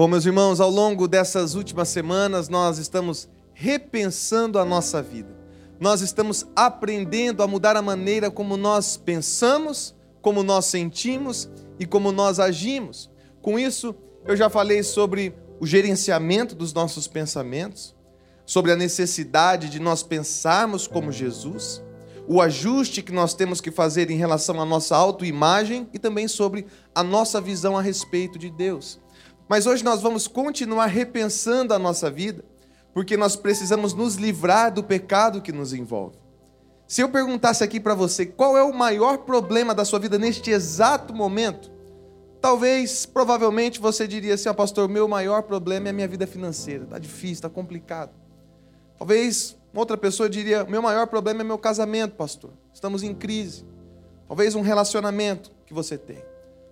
Bom, meus irmãos, ao longo dessas últimas semanas nós estamos repensando a nossa vida. Nós estamos aprendendo a mudar a maneira como nós pensamos, como nós sentimos e como nós agimos. Com isso, eu já falei sobre o gerenciamento dos nossos pensamentos, sobre a necessidade de nós pensarmos como Jesus, o ajuste que nós temos que fazer em relação à nossa autoimagem e também sobre a nossa visão a respeito de Deus. Mas hoje nós vamos continuar repensando a nossa vida, porque nós precisamos nos livrar do pecado que nos envolve. Se eu perguntasse aqui para você qual é o maior problema da sua vida neste exato momento, talvez, provavelmente você diria assim: oh, pastor, meu maior problema é a minha vida financeira, está difícil, está complicado. Talvez outra pessoa diria: meu maior problema é meu casamento, pastor, estamos em crise. Talvez um relacionamento que você tem,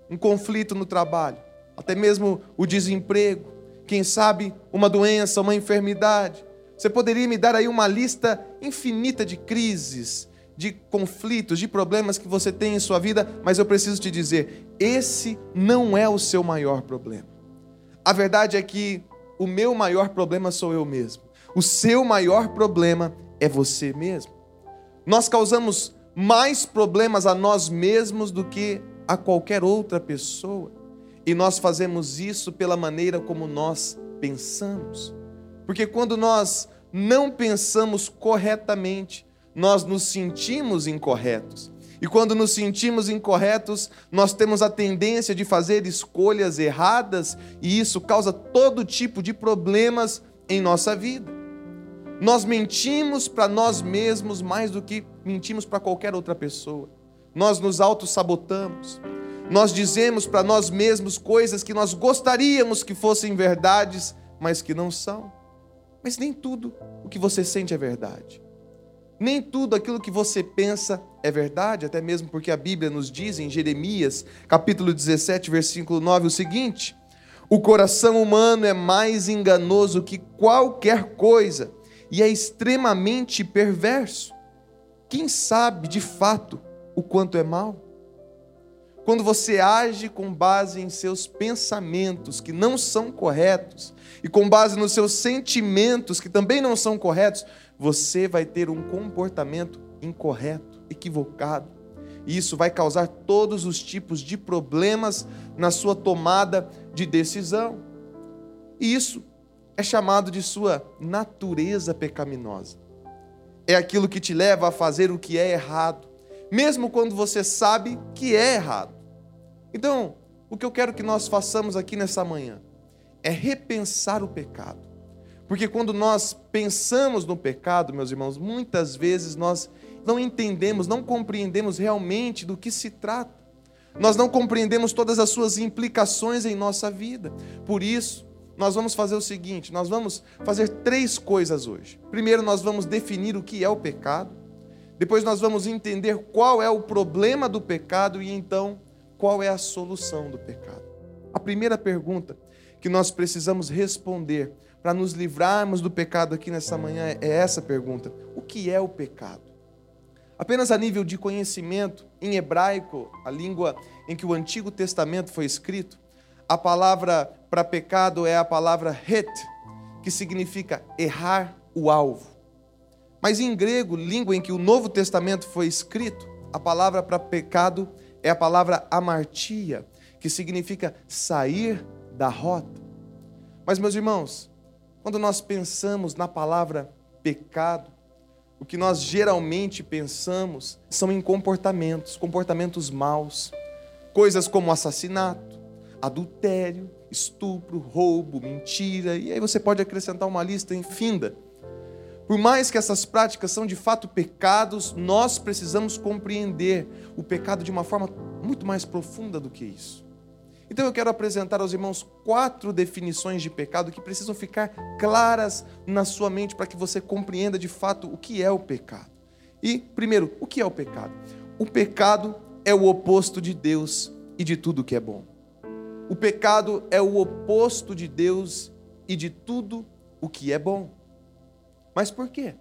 um conflito no trabalho, até mesmo o desemprego, quem sabe uma doença, uma enfermidade. Você poderia me dar aí uma lista infinita de crises, de conflitos, de problemas que você tem em sua vida, mas eu preciso te dizer: esse não é o seu maior problema. A verdade é que o meu maior problema sou eu mesmo. O seu maior problema é você mesmo. Nós causamos mais problemas a nós mesmos do que a qualquer outra pessoa. E nós fazemos isso pela maneira como nós pensamos. Porque quando nós não pensamos corretamente, nós nos sentimos incorretos. E quando nos sentimos incorretos, nós temos a tendência de fazer escolhas erradas, e isso causa todo tipo de problemas em nossa vida. Nós mentimos para nós mesmos mais do que mentimos para qualquer outra pessoa. Nós nos auto-sabotamos. Nós dizemos para nós mesmos coisas que nós gostaríamos que fossem verdades, mas que não são. Mas nem tudo o que você sente é verdade. Nem tudo aquilo que você pensa é verdade, até mesmo porque a Bíblia nos diz em Jeremias, capítulo 17, versículo 9, o seguinte: O coração humano é mais enganoso que qualquer coisa e é extremamente perverso. Quem sabe de fato o quanto é mal? Quando você age com base em seus pensamentos que não são corretos e com base nos seus sentimentos que também não são corretos, você vai ter um comportamento incorreto, equivocado. E isso vai causar todos os tipos de problemas na sua tomada de decisão. E isso é chamado de sua natureza pecaminosa. É aquilo que te leva a fazer o que é errado, mesmo quando você sabe que é errado. Então, o que eu quero que nós façamos aqui nessa manhã é repensar o pecado. Porque quando nós pensamos no pecado, meus irmãos, muitas vezes nós não entendemos, não compreendemos realmente do que se trata. Nós não compreendemos todas as suas implicações em nossa vida. Por isso, nós vamos fazer o seguinte: nós vamos fazer três coisas hoje. Primeiro, nós vamos definir o que é o pecado. Depois, nós vamos entender qual é o problema do pecado e então qual é a solução do pecado? A primeira pergunta que nós precisamos responder para nos livrarmos do pecado aqui nessa manhã é essa pergunta: o que é o pecado? Apenas a nível de conhecimento, em hebraico, a língua em que o Antigo Testamento foi escrito, a palavra para pecado é a palavra het, que significa errar o alvo. Mas em grego, língua em que o Novo Testamento foi escrito, a palavra para pecado é a palavra amartia, que significa sair da rota. Mas, meus irmãos, quando nós pensamos na palavra pecado, o que nós geralmente pensamos são em comportamentos, comportamentos maus, coisas como assassinato, adultério, estupro, roubo, mentira, e aí você pode acrescentar uma lista infinda. Por mais que essas práticas são de fato pecados, nós precisamos compreender o pecado de uma forma muito mais profunda do que isso. Então eu quero apresentar aos irmãos quatro definições de pecado que precisam ficar claras na sua mente para que você compreenda de fato o que é o pecado. E, primeiro, o que é o pecado? O pecado é o oposto de Deus e de tudo que é bom. O pecado é o oposto de Deus e de tudo o que é bom. Mas por quê?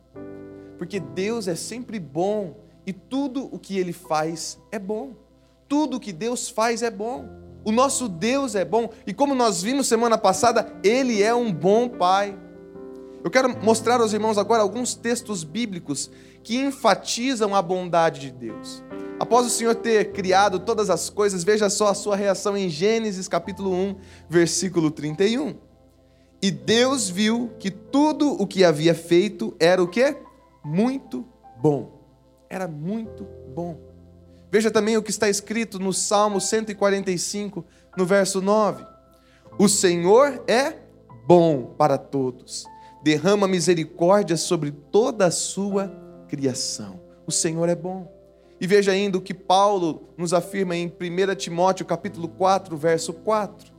Porque Deus é sempre bom e tudo o que ele faz é bom. Tudo o que Deus faz é bom. O nosso Deus é bom e como nós vimos semana passada, ele é um bom pai. Eu quero mostrar aos irmãos agora alguns textos bíblicos que enfatizam a bondade de Deus. Após o Senhor ter criado todas as coisas, veja só a sua reação em Gênesis capítulo 1, versículo 31. E Deus viu que tudo o que havia feito era o quê? Muito bom. Era muito bom. Veja também o que está escrito no Salmo 145, no verso 9. O Senhor é bom para todos, derrama misericórdia sobre toda a sua criação. O Senhor é bom. E veja ainda o que Paulo nos afirma em 1 Timóteo capítulo 4, verso 4.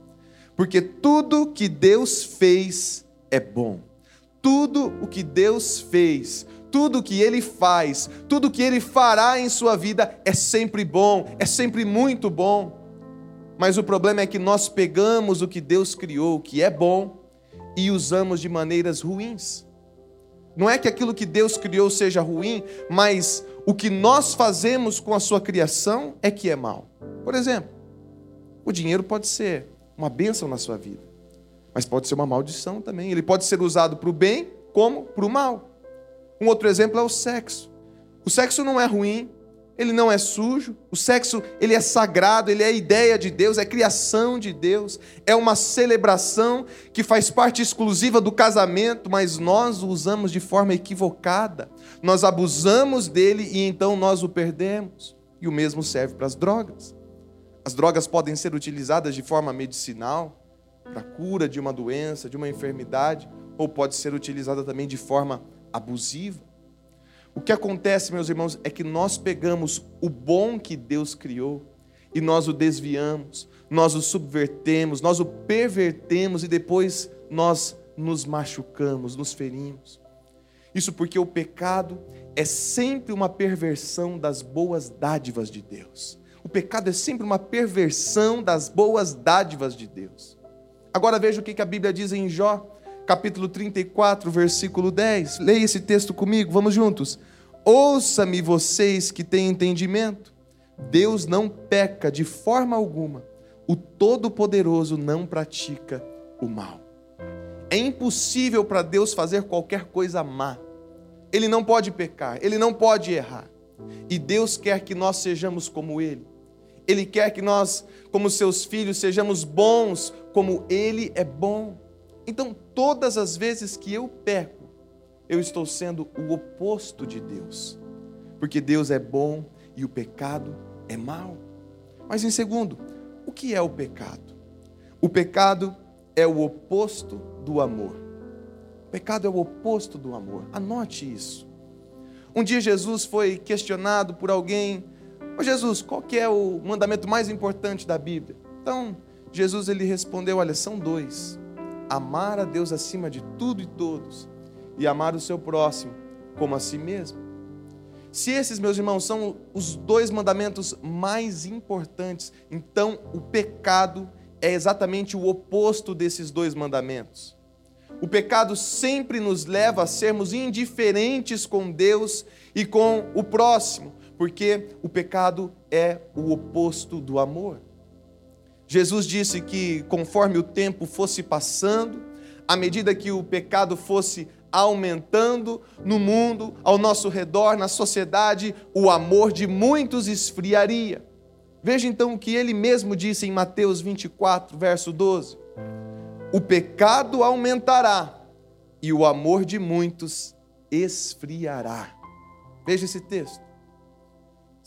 Porque tudo que Deus fez é bom. Tudo o que Deus fez, tudo o que ele faz, tudo o que ele fará em sua vida é sempre bom, é sempre muito bom. Mas o problema é que nós pegamos o que Deus criou, que é bom, e usamos de maneiras ruins. Não é que aquilo que Deus criou seja ruim, mas o que nós fazemos com a sua criação é que é mal. Por exemplo, o dinheiro pode ser uma bênção na sua vida, mas pode ser uma maldição também. Ele pode ser usado para o bem como para o mal. Um outro exemplo é o sexo. O sexo não é ruim, ele não é sujo. O sexo, ele é sagrado, ele é ideia de Deus, é criação de Deus, é uma celebração que faz parte exclusiva do casamento, mas nós o usamos de forma equivocada. Nós abusamos dele e então nós o perdemos. E o mesmo serve para as drogas. As drogas podem ser utilizadas de forma medicinal, para cura de uma doença, de uma enfermidade, ou pode ser utilizada também de forma abusiva. O que acontece, meus irmãos, é que nós pegamos o bom que Deus criou e nós o desviamos, nós o subvertemos, nós o pervertemos e depois nós nos machucamos, nos ferimos. Isso porque o pecado é sempre uma perversão das boas dádivas de Deus. O pecado é sempre uma perversão das boas dádivas de Deus. Agora veja o que a Bíblia diz em Jó, capítulo 34, versículo 10. Leia esse texto comigo, vamos juntos. Ouça-me vocês que têm entendimento. Deus não peca de forma alguma. O Todo-Poderoso não pratica o mal. É impossível para Deus fazer qualquer coisa má. Ele não pode pecar, ele não pode errar. E Deus quer que nós sejamos como ele. Ele quer que nós, como seus filhos, sejamos bons como ele é bom. Então, todas as vezes que eu peco, eu estou sendo o oposto de Deus. Porque Deus é bom e o pecado é mal. Mas em segundo, o que é o pecado? O pecado é o oposto do amor. O pecado é o oposto do amor. Anote isso. Um dia Jesus foi questionado por alguém: oh, Jesus, qual que é o mandamento mais importante da Bíblia? Então, Jesus ele respondeu: Olha, são dois amar a Deus acima de tudo e todos e amar o seu próximo como a si mesmo. Se esses, meus irmãos, são os dois mandamentos mais importantes, então o pecado é exatamente o oposto desses dois mandamentos. O pecado sempre nos leva a sermos indiferentes com Deus e com o próximo, porque o pecado é o oposto do amor. Jesus disse que conforme o tempo fosse passando, à medida que o pecado fosse aumentando no mundo, ao nosso redor, na sociedade, o amor de muitos esfriaria. Veja então o que ele mesmo disse em Mateus 24, verso 12: O pecado aumentará e o amor de muitos esfriará. Veja esse texto.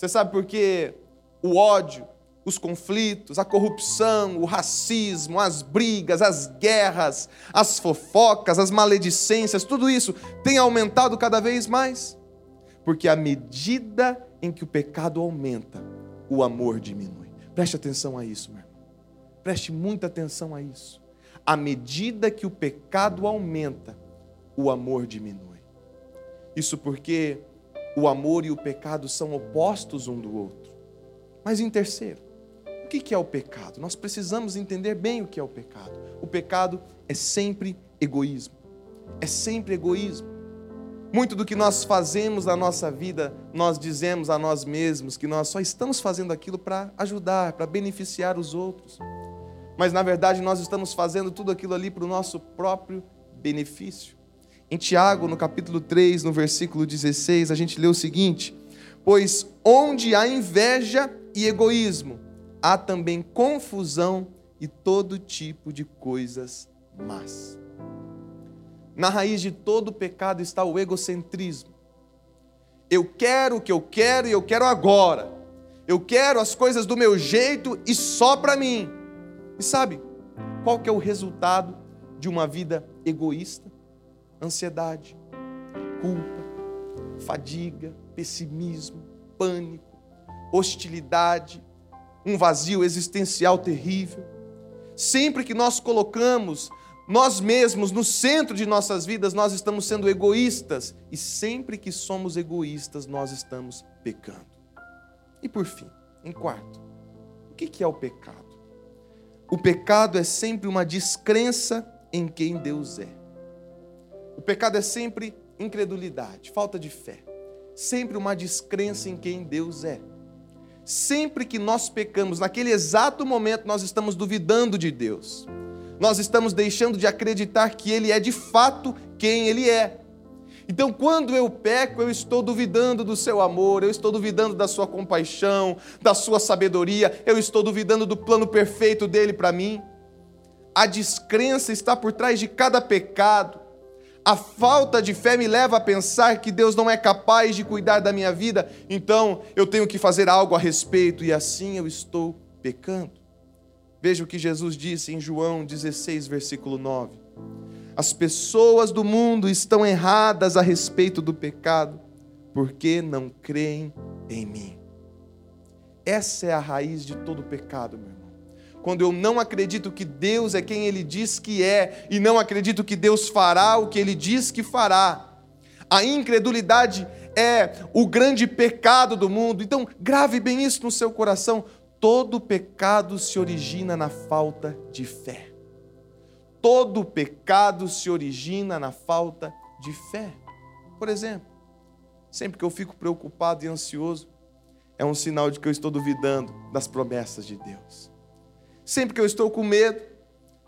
Você sabe por que o ódio, os conflitos, a corrupção, o racismo, as brigas, as guerras, as fofocas, as maledicências, tudo isso tem aumentado cada vez mais. Porque à medida em que o pecado aumenta, o amor diminui. Preste atenção a isso, meu irmão. Preste muita atenção a isso. À medida que o pecado aumenta, o amor diminui. Isso porque o amor e o pecado são opostos um do outro. Mas em terceiro, que é o pecado? Nós precisamos entender bem o que é o pecado. O pecado é sempre egoísmo. É sempre egoísmo. Muito do que nós fazemos na nossa vida, nós dizemos a nós mesmos que nós só estamos fazendo aquilo para ajudar, para beneficiar os outros. Mas na verdade nós estamos fazendo tudo aquilo ali para o nosso próprio benefício. Em Tiago, no capítulo 3, no versículo 16, a gente lê o seguinte: Pois onde há inveja e egoísmo, há também confusão e todo tipo de coisas más. Na raiz de todo pecado está o egocentrismo. Eu quero o que eu quero e eu quero agora. Eu quero as coisas do meu jeito e só para mim. E sabe qual que é o resultado de uma vida egoísta? Ansiedade, culpa, fadiga, pessimismo, pânico, hostilidade, um vazio existencial terrível. Sempre que nós colocamos nós mesmos no centro de nossas vidas, nós estamos sendo egoístas. E sempre que somos egoístas, nós estamos pecando. E por fim, em quarto, o que é o pecado? O pecado é sempre uma descrença em quem Deus é. O pecado é sempre incredulidade, falta de fé. Sempre uma descrença em quem Deus é. Sempre que nós pecamos, naquele exato momento, nós estamos duvidando de Deus. Nós estamos deixando de acreditar que Ele é de fato quem Ele é. Então, quando eu peco, eu estou duvidando do seu amor, eu estou duvidando da sua compaixão, da sua sabedoria, eu estou duvidando do plano perfeito dele para mim. A descrença está por trás de cada pecado. A falta de fé me leva a pensar que Deus não é capaz de cuidar da minha vida, então eu tenho que fazer algo a respeito e assim eu estou pecando. Veja o que Jesus disse em João 16, versículo 9. As pessoas do mundo estão erradas a respeito do pecado, porque não creem em mim. Essa é a raiz de todo pecado, meu quando eu não acredito que Deus é quem Ele diz que é, e não acredito que Deus fará o que Ele diz que fará. A incredulidade é o grande pecado do mundo. Então, grave bem isso no seu coração. Todo pecado se origina na falta de fé. Todo pecado se origina na falta de fé. Por exemplo, sempre que eu fico preocupado e ansioso, é um sinal de que eu estou duvidando das promessas de Deus. Sempre que eu estou com medo,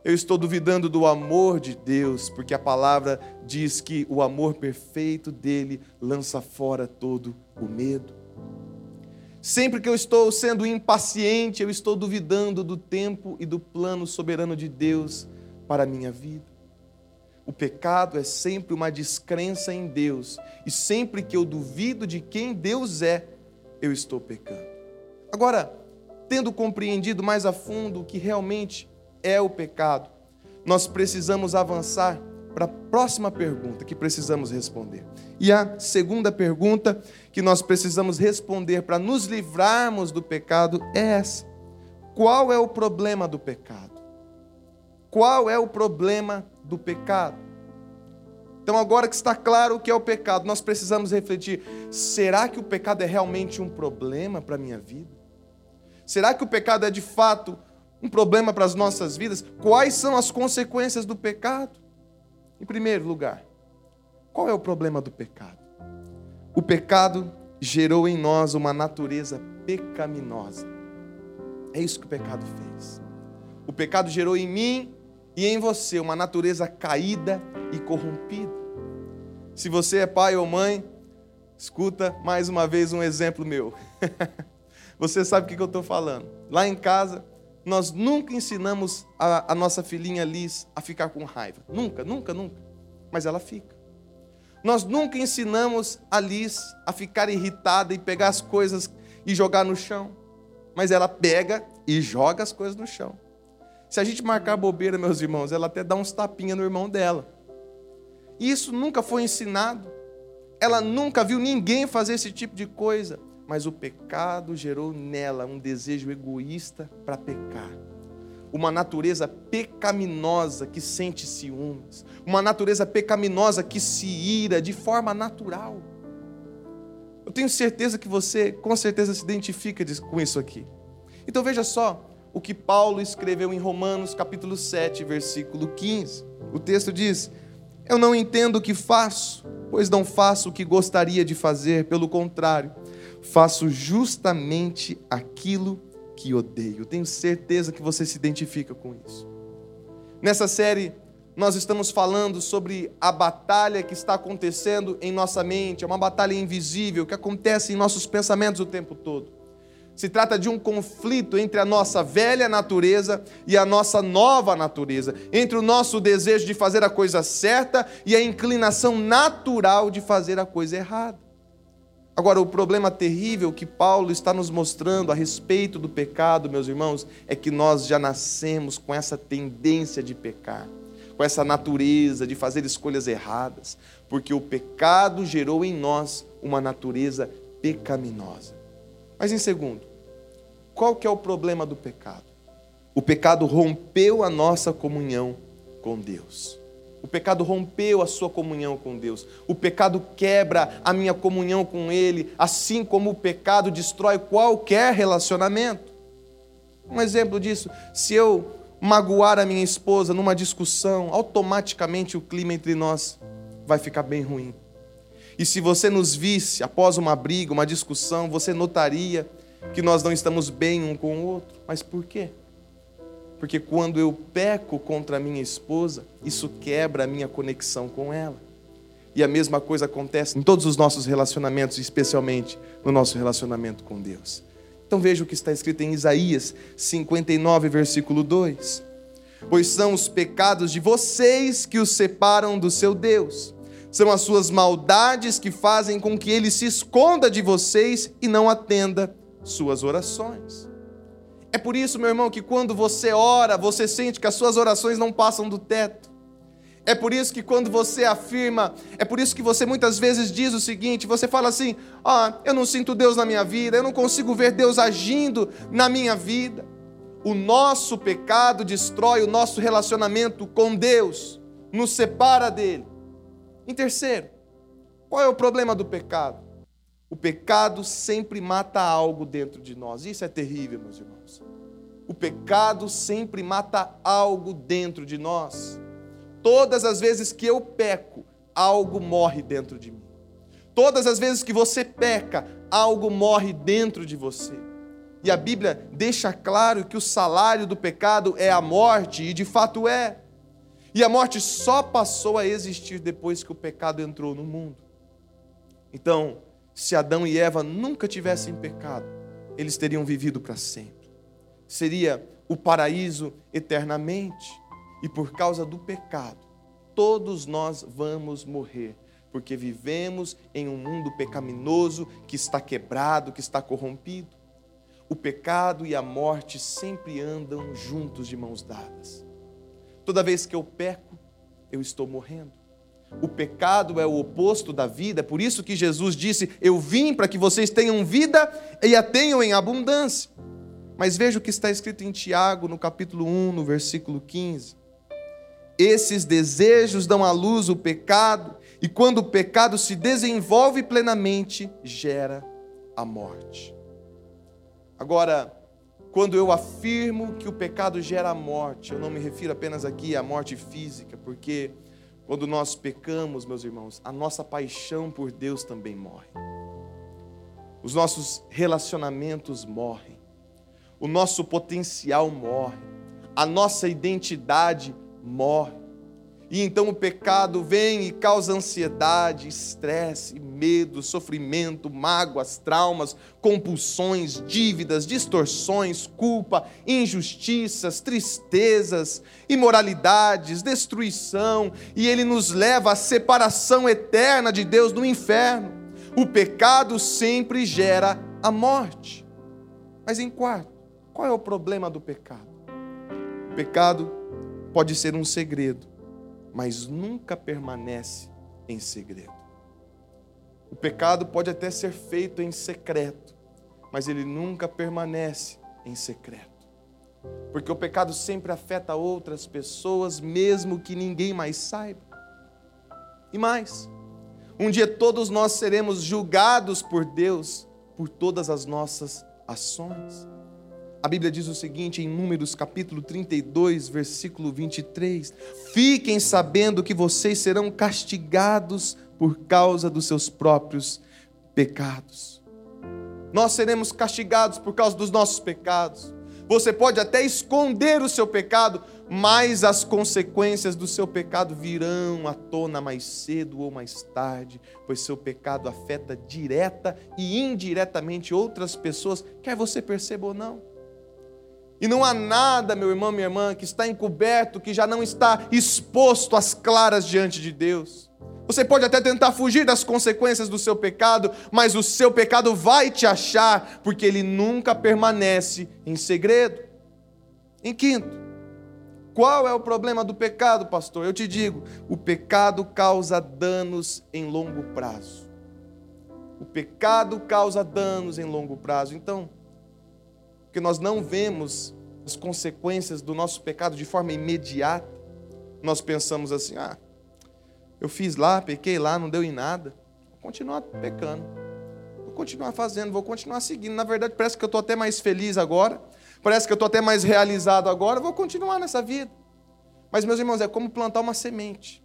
eu estou duvidando do amor de Deus, porque a palavra diz que o amor perfeito dele lança fora todo o medo. Sempre que eu estou sendo impaciente, eu estou duvidando do tempo e do plano soberano de Deus para a minha vida. O pecado é sempre uma descrença em Deus, e sempre que eu duvido de quem Deus é, eu estou pecando. Agora, tendo compreendido mais a fundo o que realmente é o pecado, nós precisamos avançar para a próxima pergunta que precisamos responder. E a segunda pergunta que nós precisamos responder para nos livrarmos do pecado é essa: qual é o problema do pecado? Qual é o problema do pecado? Então, agora que está claro o que é o pecado, nós precisamos refletir: será que o pecado é realmente um problema para a minha vida? Será que o pecado é de fato um problema para as nossas vidas? Quais são as consequências do pecado? Em primeiro lugar, qual é o problema do pecado? O pecado gerou em nós uma natureza pecaminosa. É isso que o pecado fez. O pecado gerou em mim e em você uma natureza caída e corrompida. Se você é pai ou mãe, escuta mais uma vez um exemplo meu. Você sabe o que eu estou falando. Lá em casa, nós nunca ensinamos a, a, nossa filhinha Liz a ficar com raiva. Nunca, nunca, nunca. Mas ela fica. Nós nunca ensinamos a Liz a ficar irritada e pegar as coisas e jogar no chão. Mas ela pega e joga as coisas no chão. Se a gente marcar bobeira, meus irmãos, ela até dá uns tapinhas no irmão dela. Isso nunca foi ensinado. Ela nunca viu ninguém fazer esse tipo de coisa mas o pecado gerou nela um desejo egoísta para pecar. Uma natureza pecaminosa que sente ciúmes, uma natureza pecaminosa que se ira de forma natural. Eu tenho certeza que você, com certeza, se identifica com isso aqui. Então veja só o que Paulo escreveu em Romanos capítulo 7, versículo 15. O texto diz: Eu não entendo o que faço, pois não faço o que gostaria de fazer, pelo contrário, faço justamente aquilo que odeio. Tenho certeza que você se identifica com isso. Nessa série, nós estamos falando sobre a batalha que está acontecendo em nossa mente, é uma batalha invisível que acontece em nossos pensamentos o tempo todo. Se trata de um conflito entre a nossa velha natureza e a nossa nova natureza, entre o nosso desejo de fazer a coisa certa e a inclinação natural de fazer a coisa errada. Agora, o problema terrível que Paulo está nos mostrando a respeito do pecado, meus irmãos, é que nós já nascemos com essa tendência de pecar, com essa natureza de fazer escolhas erradas, porque o pecado gerou em nós uma natureza pecaminosa. Mas em segundo, qual que é o problema do pecado? O pecado rompeu a nossa comunhão com Deus. O pecado rompeu a sua comunhão com Deus. O pecado quebra a minha comunhão com Ele, assim como o pecado destrói qualquer relacionamento. Um exemplo disso, se eu magoar a minha esposa numa discussão, automaticamente o clima entre nós vai ficar bem ruim. E se você nos visse após uma briga, uma discussão, você notaria que nós não estamos bem um com o outro. Mas por quê? Porque quando eu peco contra a minha esposa, isso quebra a minha conexão com ela. E a mesma coisa acontece em todos os nossos relacionamentos, especialmente no nosso relacionamento com Deus. Então veja o que está escrito em Isaías 59, versículo 2: Pois são os pecados de vocês que os separam do seu Deus são as suas maldades que fazem com que ele se esconda de vocês e não atenda suas orações. É por isso, meu irmão, que quando você ora, você sente que as suas orações não passam do teto. É por isso que quando você afirma, é por isso que você muitas vezes diz o seguinte: você fala assim, ah, eu não sinto Deus na minha vida, eu não consigo ver Deus agindo na minha vida. O nosso pecado destrói o nosso relacionamento com Deus, nos separa dele. Em terceiro, qual é o problema do pecado? O pecado sempre mata algo dentro de nós. Isso é terrível, meus irmãos. O pecado sempre mata algo dentro de nós. Todas as vezes que eu peco, algo morre dentro de mim. Todas as vezes que você peca, algo morre dentro de você. E a Bíblia deixa claro que o salário do pecado é a morte, e de fato é. E a morte só passou a existir depois que o pecado entrou no mundo. Então, se Adão e Eva nunca tivessem pecado, eles teriam vivido para sempre. Seria o paraíso eternamente. E por causa do pecado, todos nós vamos morrer, porque vivemos em um mundo pecaminoso que está quebrado, que está corrompido. O pecado e a morte sempre andam juntos de mãos dadas. Toda vez que eu peco, eu estou morrendo. O pecado é o oposto da vida, por isso que Jesus disse: Eu vim para que vocês tenham vida e a tenham em abundância. Mas veja o que está escrito em Tiago, no capítulo 1, no versículo 15. Esses desejos dão à luz o pecado, e quando o pecado se desenvolve plenamente, gera a morte. Agora, quando eu afirmo que o pecado gera a morte, eu não me refiro apenas aqui à morte física, porque quando nós pecamos, meus irmãos, a nossa paixão por Deus também morre. Os nossos relacionamentos morrem. O nosso potencial morre. A nossa identidade morre. E então o pecado vem e causa ansiedade, estresse, medo, sofrimento, mágoas, traumas, compulsões, dívidas, distorções, culpa, injustiças, tristezas, imoralidades, destruição, e ele nos leva à separação eterna de Deus no inferno. O pecado sempre gera a morte. Mas em quarto, qual é o problema do pecado? O pecado pode ser um segredo mas nunca permanece em segredo. O pecado pode até ser feito em secreto, mas ele nunca permanece em secreto. Porque o pecado sempre afeta outras pessoas, mesmo que ninguém mais saiba. E mais, um dia todos nós seremos julgados por Deus por todas as nossas ações. A Bíblia diz o seguinte em Números capítulo 32, versículo 23: Fiquem sabendo que vocês serão castigados por causa dos seus próprios pecados. Nós seremos castigados por causa dos nossos pecados. Você pode até esconder o seu pecado, mas as consequências do seu pecado virão à tona mais cedo ou mais tarde, pois seu pecado afeta direta e indiretamente outras pessoas, quer você perceba ou não. E não há nada, meu irmão, minha irmã, que está encoberto, que já não está exposto às claras diante de Deus. Você pode até tentar fugir das consequências do seu pecado, mas o seu pecado vai te achar, porque ele nunca permanece em segredo. Em quinto, qual é o problema do pecado, pastor? Eu te digo, o pecado causa danos em longo prazo. O pecado causa danos em longo prazo. Então, porque nós não vemos as consequências do nosso pecado de forma imediata, nós pensamos assim: ah, eu fiz lá, pequei lá, não deu em nada, vou continuar pecando, vou continuar fazendo, vou continuar seguindo. Na verdade, parece que eu estou até mais feliz agora Parece que eu estou até mais realizado agora, vou continuar nessa vida. Mas, meus irmãos, é como plantar uma semente.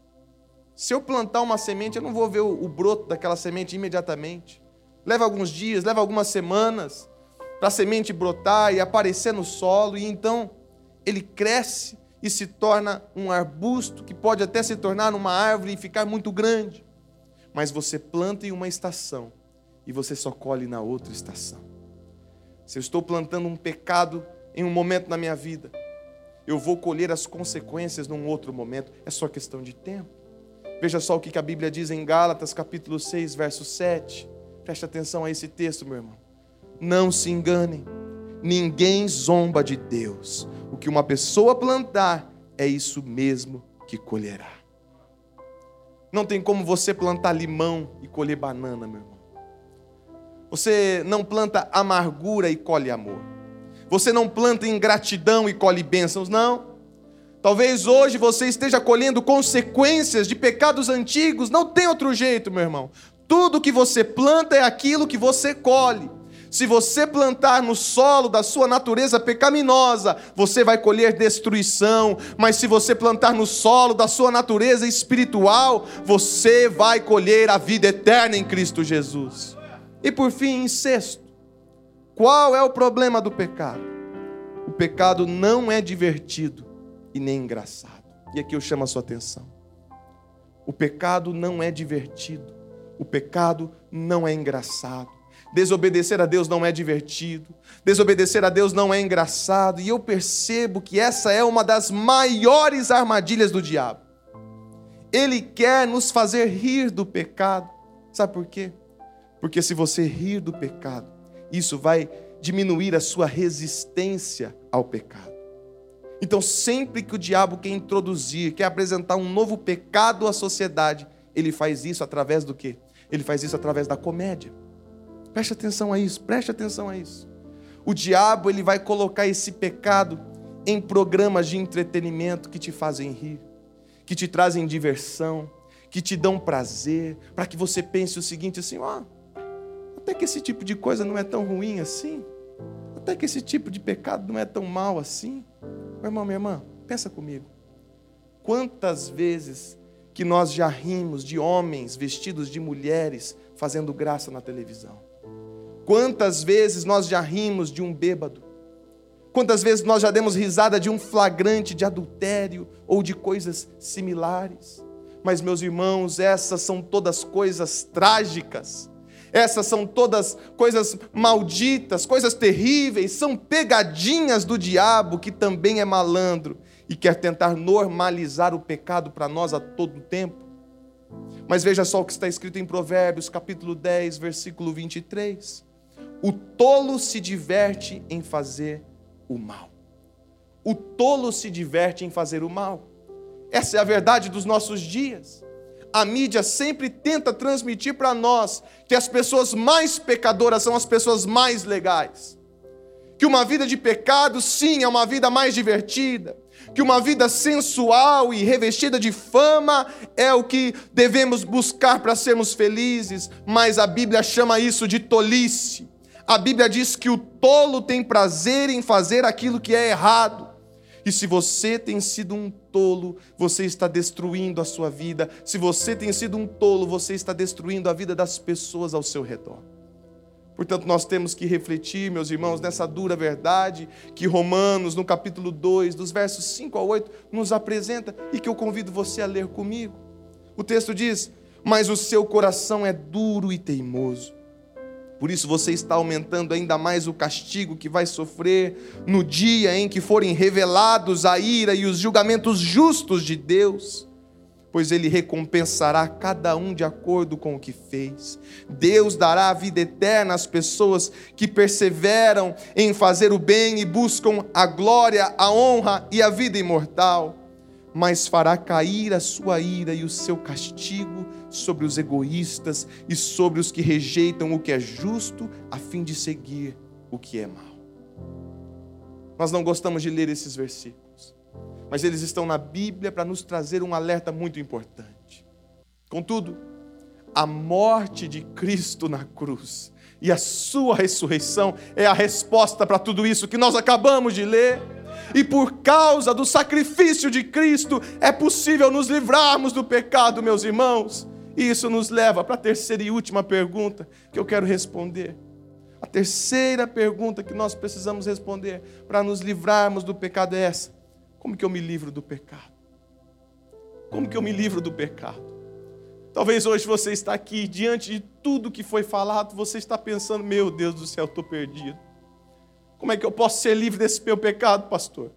Se eu plantar uma semente, eu não vou ver o, o broto daquela semente imediatamente. Leva alguns dias, leva algumas semanas para a semente brotar e aparecer no solo, e então ele cresce e se torna um arbusto que pode até se tornar uma árvore e ficar muito grande. Mas você planta em uma estação e você só colhe na outra estação se eu estou plantando um pecado em um momento na minha vida, eu vou colher as consequências num outro momento. É só questão de tempo. Veja só o que a Bíblia diz em Gálatas, capítulo 6, verso 7. Preste atenção a esse texto, meu irmão. Não se enganem, ninguém zomba de Deus. O que uma pessoa plantar, é isso mesmo que colherá. Não tem como você plantar limão e colher banana, meu irmão. Você não planta amargura e colhe amor. Você não planta ingratidão e colhe bênçãos, não. Talvez hoje você esteja colhendo consequências de pecados antigos, não tem outro jeito, meu irmão. Tudo que você planta é aquilo que você colhe. Se você plantar no solo da sua natureza pecaminosa, você vai colher destruição, mas se você plantar no solo da sua natureza espiritual, você vai colher a vida eterna em Cristo Jesus. E por fim, em sexto, qual é o problema do pecado? O pecado não é divertido e nem engraçado. E aqui eu chamo a sua atenção. O pecado não é divertido. O pecado não é engraçado. Desobedecer a Deus não é divertido. Desobedecer a Deus não é engraçado. E eu percebo que essa é uma das maiores armadilhas do diabo. Ele quer nos fazer rir do pecado. Sabe por quê? Porque se você rir do pecado, isso vai diminuir a sua resistência ao pecado. Então, sempre que o diabo quer introduzir, quer apresentar um novo pecado à sociedade, ele faz isso através do quê? Ele faz isso através da comédia. Preste atenção a isso, preste atenção a isso. O diabo, ele vai colocar esse pecado em programas de entretenimento que te fazem rir, que te trazem diversão, que te dão prazer, para que você pense o seguinte assim, ó, oh, até que esse tipo de coisa não é tão ruim assim. Até que esse tipo de pecado não é tão mal assim. Meu irmão, minha irmã, pensa comigo. Quantas vezes que nós já rimos de homens vestidos de mulheres fazendo graça na televisão? Quantas vezes nós já rimos de um bêbado? Quantas vezes nós já demos risada de um flagrante de adultério ou de coisas similares? Mas, meus irmãos, essas são todas coisas trágicas essas são todas coisas malditas, coisas terríveis, são pegadinhas do diabo que também é malandro e quer tentar normalizar o pecado para nós a todo tempo. Mas veja só o que está escrito em Provérbios, capítulo 10, versículo 23. O tolo se diverte em fazer o mal. O tolo se diverte em fazer o mal. Essa é a verdade dos nossos dias a mídia sempre tenta transmitir para nós que as pessoas mais pecadoras são as pessoas mais legais. Que uma vida de pecado, sim, é uma vida mais divertida. Que uma vida sensual e revestida de fama é o que devemos buscar para sermos felizes, mas a Bíblia chama isso de tolice. A Bíblia diz que o tolo tem prazer em fazer aquilo que é errado. E se você tem sido um tolo, você está destruindo a sua vida. Se você tem sido um tolo, você está destruindo a vida das pessoas ao seu redor. Portanto, nós temos que refletir, meus irmãos, nessa dura verdade que Romanos, no capítulo 2, dos versos 5 a 8, nos apresenta e que eu convido você a ler comigo. O texto diz: Mas o seu coração é duro e teimoso. Por isso você está aumentando ainda mais o castigo que vai sofrer no dia em que forem revelados a ira e os julgamentos justos de Deus, pois ele recompensará cada um de acordo com o que fez. Deus dará a vida eterna às pessoas que perseveram em fazer o bem e buscam a glória, a honra e a vida imortal mas fará cair a sua ira e o seu castigo sobre os egoístas e sobre os que rejeitam o que é justo, a fim de seguir o que é mal. Nós não gostamos de ler esses versículos, mas eles estão na Bíblia para nos trazer um alerta muito importante. Contudo, a morte de Cristo na cruz e a sua ressurreição é a resposta para tudo isso que nós acabamos de ler e por causa do sacrifício de Cristo é possível nos livrarmos do pecado, meus irmãos. E isso nos leva para a terceira e última pergunta que eu quero responder. A terceira pergunta que nós precisamos responder para nos livrarmos do pecado é essa: como que eu me livro do pecado? Como que eu me livro do pecado? Talvez hoje você está aqui, diante de tudo que foi falado, você está pensando: meu Deus do céu, estou perdido. Como é que eu posso ser livre desse meu pecado, pastor?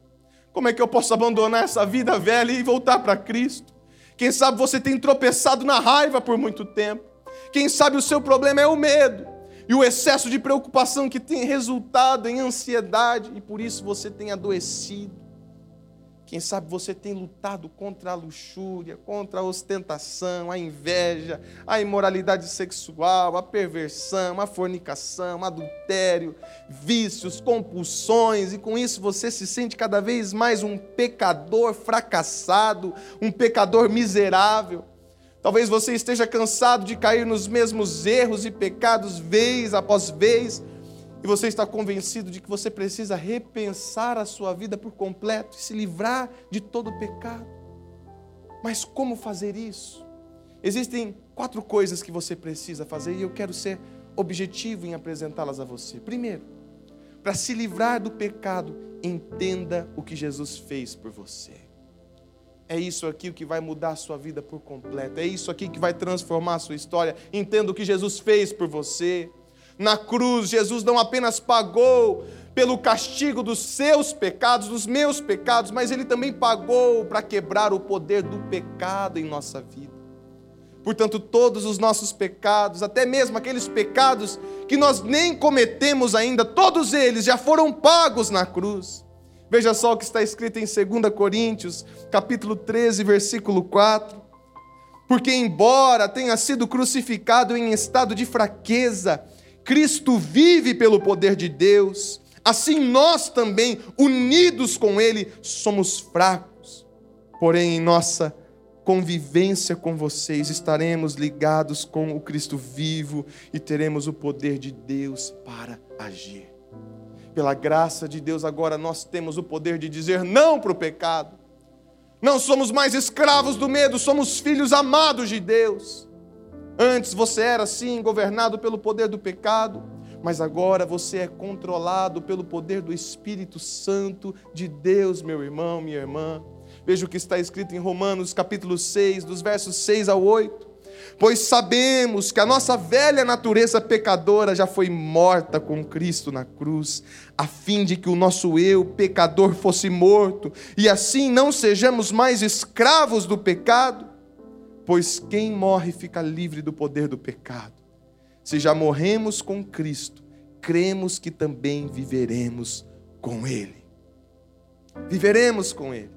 Como é que eu posso abandonar essa vida velha e voltar para Cristo? Quem sabe você tem tropeçado na raiva por muito tempo. Quem sabe o seu problema é o medo e o excesso de preocupação que tem resultado em ansiedade e por isso você tem adoecido. Quem sabe você tem lutado contra a luxúria, contra a ostentação, a inveja, a imoralidade sexual, a perversão, a fornicação, adultério, vícios, compulsões, e com isso você se sente cada vez mais um pecador fracassado, um pecador miserável. Talvez você esteja cansado de cair nos mesmos erros e pecados vez após vez, e você está convencido de que você precisa repensar a sua vida por completo e se livrar de todo o pecado. Mas como fazer isso? Existem quatro coisas que você precisa fazer e eu quero ser objetivo em apresentá-las a você. Primeiro, para se livrar do pecado, entenda o que Jesus fez por você. É isso aqui o que vai mudar a sua vida por completo. É isso aqui que vai transformar a sua história. Entenda o que Jesus fez por você. Na cruz, Jesus não apenas pagou pelo castigo dos seus pecados, dos meus pecados, mas ele também pagou para quebrar o poder do pecado em nossa vida. Portanto, todos os nossos pecados, até mesmo aqueles pecados que nós nem cometemos ainda, todos eles já foram pagos na cruz. Veja só o que está escrito em 2 Coríntios, capítulo 13, versículo 4. Porque embora tenha sido crucificado em estado de fraqueza, Cristo vive pelo poder de Deus, assim nós também, unidos com Ele, somos fracos. Porém, em nossa convivência com vocês, estaremos ligados com o Cristo vivo e teremos o poder de Deus para agir. Pela graça de Deus, agora nós temos o poder de dizer não para o pecado. Não somos mais escravos do medo, somos filhos amados de Deus. Antes você era assim, governado pelo poder do pecado, mas agora você é controlado pelo poder do Espírito Santo de Deus, meu irmão, minha irmã. Veja o que está escrito em Romanos capítulo 6, dos versos 6 ao 8. Pois sabemos que a nossa velha natureza pecadora já foi morta com Cristo na cruz, a fim de que o nosso eu, pecador, fosse morto, e assim não sejamos mais escravos do pecado pois quem morre fica livre do poder do pecado. Se já morremos com Cristo, cremos que também viveremos com Ele. Viveremos com Ele.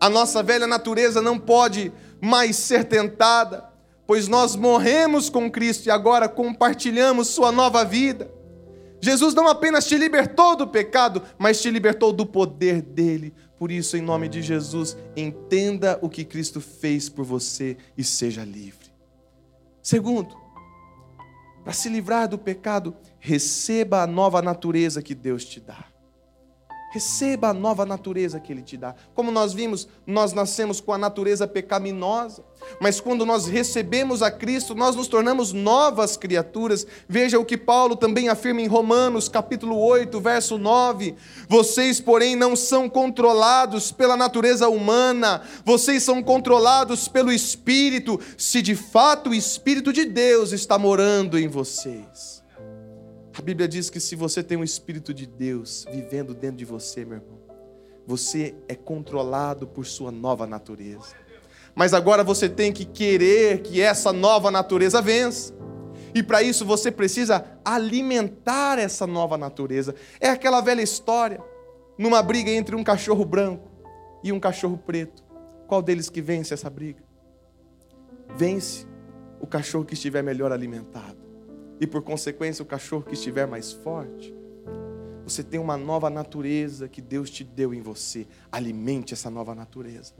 A nossa velha natureza não pode mais ser tentada, pois nós morremos com Cristo e agora compartilhamos Sua nova vida. Jesus não apenas te libertou do pecado, mas te libertou do poder dele. Por isso, em nome de Jesus, entenda o que Cristo fez por você e seja livre. Segundo, para se livrar do pecado, receba a nova natureza que Deus te dá. Receba a nova natureza que Ele te dá. Como nós vimos, nós nascemos com a natureza pecaminosa, mas quando nós recebemos a Cristo, nós nos tornamos novas criaturas. Veja o que Paulo também afirma em Romanos, capítulo 8, verso 9: Vocês, porém, não são controlados pela natureza humana, vocês são controlados pelo Espírito, se de fato o Espírito de Deus está morando em vocês. A Bíblia diz que se você tem o Espírito de Deus vivendo dentro de você, meu irmão, você é controlado por sua nova natureza. Mas agora você tem que querer que essa nova natureza vença. E para isso você precisa alimentar essa nova natureza. É aquela velha história, numa briga entre um cachorro branco e um cachorro preto. Qual deles que vence essa briga? Vence o cachorro que estiver melhor alimentado e por consequência o cachorro que estiver mais forte. Você tem uma nova natureza que Deus te deu em você. Alimente essa nova natureza.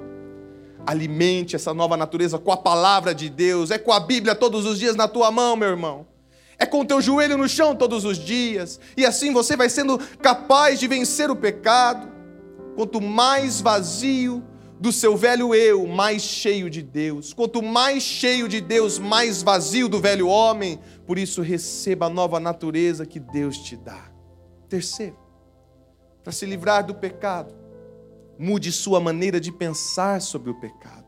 Alimente essa nova natureza com a palavra de Deus. É com a Bíblia todos os dias na tua mão, meu irmão. É com o teu joelho no chão todos os dias. E assim você vai sendo capaz de vencer o pecado. Quanto mais vazio do seu velho eu, mais cheio de Deus. Quanto mais cheio de Deus, mais vazio do velho homem. Por isso, receba a nova natureza que Deus te dá. Terceiro, para se livrar do pecado, mude sua maneira de pensar sobre o pecado.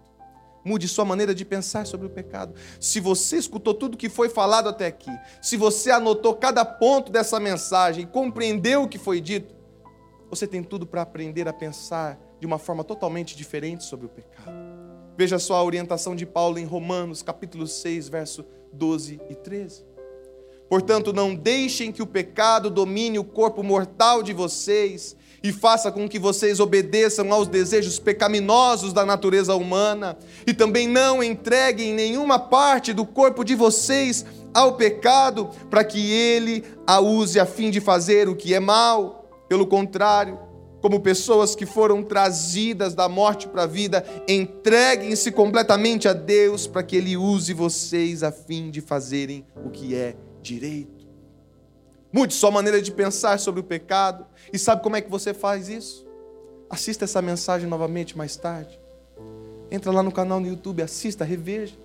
Mude sua maneira de pensar sobre o pecado. Se você escutou tudo que foi falado até aqui, se você anotou cada ponto dessa mensagem, compreendeu o que foi dito, você tem tudo para aprender a pensar de uma forma totalmente diferente sobre o pecado. Veja só a orientação de Paulo em Romanos, capítulo 6, verso 12 e 13. Portanto, não deixem que o pecado domine o corpo mortal de vocês e faça com que vocês obedeçam aos desejos pecaminosos da natureza humana, e também não entreguem nenhuma parte do corpo de vocês ao pecado, para que ele a use a fim de fazer o que é mal. Pelo contrário, como pessoas que foram trazidas da morte para a vida, entreguem-se completamente a Deus para que Ele use vocês a fim de fazerem o que é direito. Mude sua maneira de pensar sobre o pecado. E sabe como é que você faz isso? Assista essa mensagem novamente mais tarde. Entra lá no canal no YouTube, assista, reveja.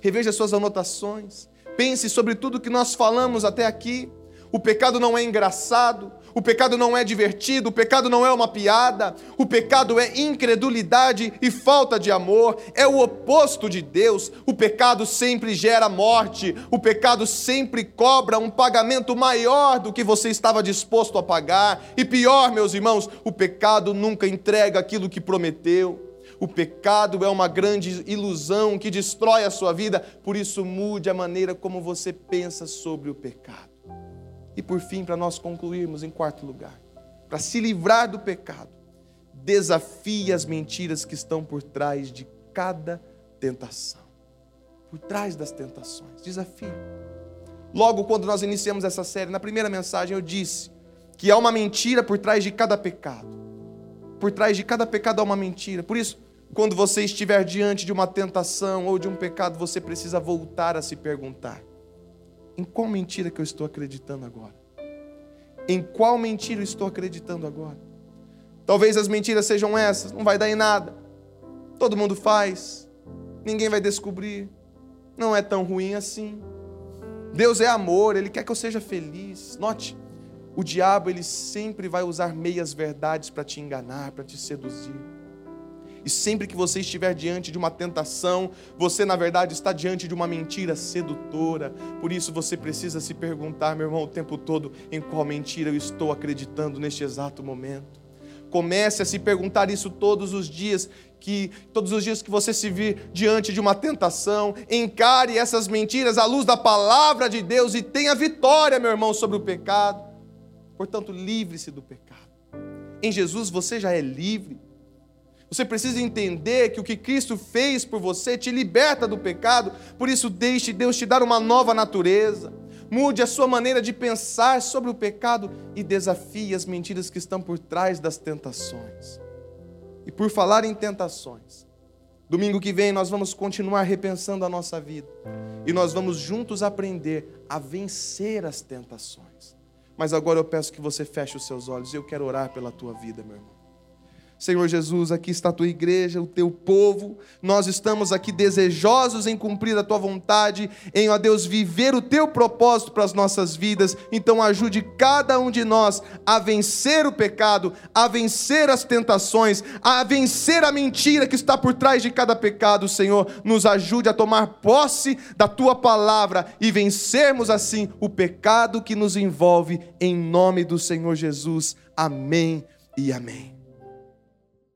Reveja suas anotações. Pense sobre tudo que nós falamos até aqui. O pecado não é engraçado, o pecado não é divertido, o pecado não é uma piada, o pecado é incredulidade e falta de amor, é o oposto de Deus. O pecado sempre gera morte, o pecado sempre cobra um pagamento maior do que você estava disposto a pagar. E pior, meus irmãos, o pecado nunca entrega aquilo que prometeu. O pecado é uma grande ilusão que destrói a sua vida, por isso mude a maneira como você pensa sobre o pecado. E por fim, para nós concluirmos, em quarto lugar, para se livrar do pecado, desafie as mentiras que estão por trás de cada tentação. Por trás das tentações, desafie. Logo, quando nós iniciamos essa série, na primeira mensagem eu disse que há uma mentira por trás de cada pecado. Por trás de cada pecado há uma mentira. Por isso, quando você estiver diante de uma tentação ou de um pecado, você precisa voltar a se perguntar: em qual mentira que eu estou acreditando agora? Em qual mentira eu estou acreditando agora? Talvez as mentiras sejam essas, não vai dar em nada. Todo mundo faz, ninguém vai descobrir. Não é tão ruim assim. Deus é amor, ele quer que eu seja feliz. Note, o diabo ele sempre vai usar meias verdades para te enganar, para te seduzir. E sempre que você estiver diante de uma tentação, você na verdade está diante de uma mentira sedutora. Por isso você precisa se perguntar, meu irmão, o tempo todo, em qual mentira eu estou acreditando neste exato momento. Comece a se perguntar isso todos os dias, que todos os dias que você se vir diante de uma tentação, encare essas mentiras à luz da palavra de Deus e tenha vitória, meu irmão, sobre o pecado. Portanto, livre-se do pecado. Em Jesus você já é livre. Você precisa entender que o que Cristo fez por você te liberta do pecado, por isso deixe Deus te dar uma nova natureza. Mude a sua maneira de pensar sobre o pecado e desafie as mentiras que estão por trás das tentações. E por falar em tentações, Domingo que vem nós vamos continuar repensando a nossa vida e nós vamos juntos aprender a vencer as tentações. Mas agora eu peço que você feche os seus olhos e eu quero orar pela tua vida, meu irmão. Senhor Jesus, aqui está a tua igreja, o teu povo. Nós estamos aqui desejosos em cumprir a tua vontade, em, ó Deus, viver o teu propósito para as nossas vidas. Então, ajude cada um de nós a vencer o pecado, a vencer as tentações, a vencer a mentira que está por trás de cada pecado, Senhor. Nos ajude a tomar posse da tua palavra e vencermos assim o pecado que nos envolve, em nome do Senhor Jesus. Amém e amém.